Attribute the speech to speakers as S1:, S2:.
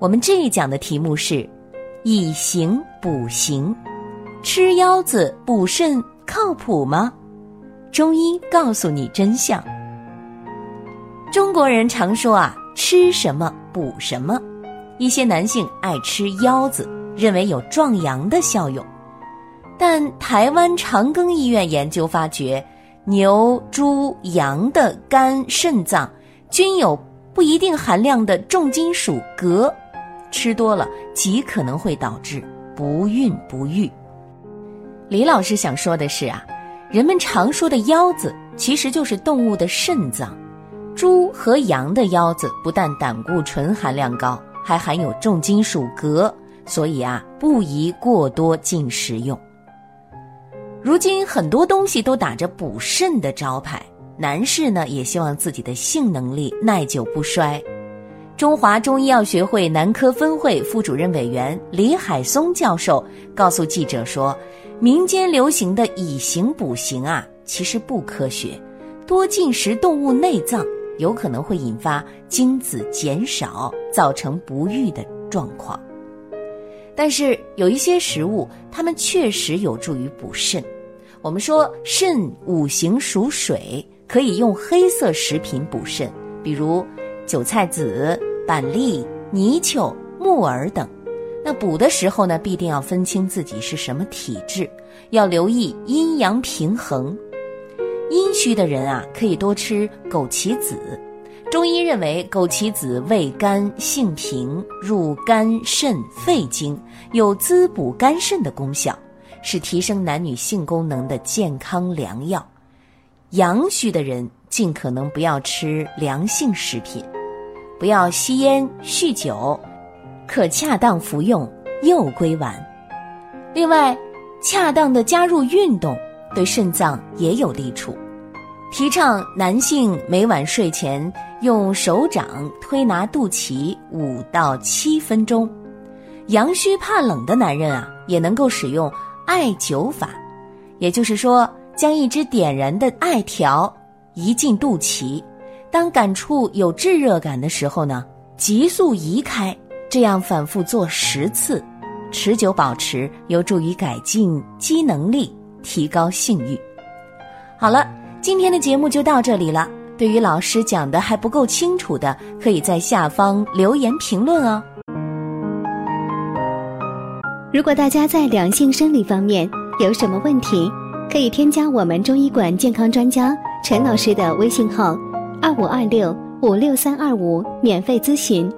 S1: 我们这一讲的题目是以形补形，吃腰子补肾靠谱吗？中医告诉你真相。中国人常说啊，吃什么补什么。一些男性爱吃腰子，认为有壮阳的效用。但台湾长庚医院研究发觉，牛、猪、羊的肝、肾脏均有不一定含量的重金属镉。吃多了极可能会导致不孕不育。李老师想说的是啊，人们常说的腰子其实就是动物的肾脏。猪和羊的腰子不但胆固醇含量高，还含有重金属镉，所以啊不宜过多进食用。如今很多东西都打着补肾的招牌，男士呢也希望自己的性能力耐久不衰。中华中医药学会男科分会副主任委员李海松教授告诉记者说：“民间流行的以形补形啊，其实不科学。多进食动物内脏，有可能会引发精子减少，造成不育的状况。但是有一些食物，它们确实有助于补肾。我们说肾五行属水，可以用黑色食品补肾，比如韭菜籽。”板栗、泥鳅、木耳等，那补的时候呢，必定要分清自己是什么体质，要留意阴阳平衡。阴虚的人啊，可以多吃枸杞子。中医认为，枸杞子味甘性平，入肝肾肺经，有滋补肝肾的功效，是提升男女性功能的健康良药。阳虚的人尽可能不要吃凉性食品。不要吸烟酗酒，可恰当服用右归丸。另外，恰当的加入运动对肾脏也有利处。提倡男性每晚睡前用手掌推拿肚脐五到七分钟。阳虚怕冷的男人啊，也能够使用艾灸法，也就是说，将一支点燃的艾条移进肚脐。当感触有炙热感的时候呢，急速移开，这样反复做十次，持久保持，有助于改进机能力，提高性欲。好了，今天的节目就到这里了。对于老师讲的还不够清楚的，可以在下方留言评论哦。
S2: 如果大家在两性生理方面有什么问题，可以添加我们中医馆健康专家陈老师的微信号。二五二六五六三二五，免费咨询。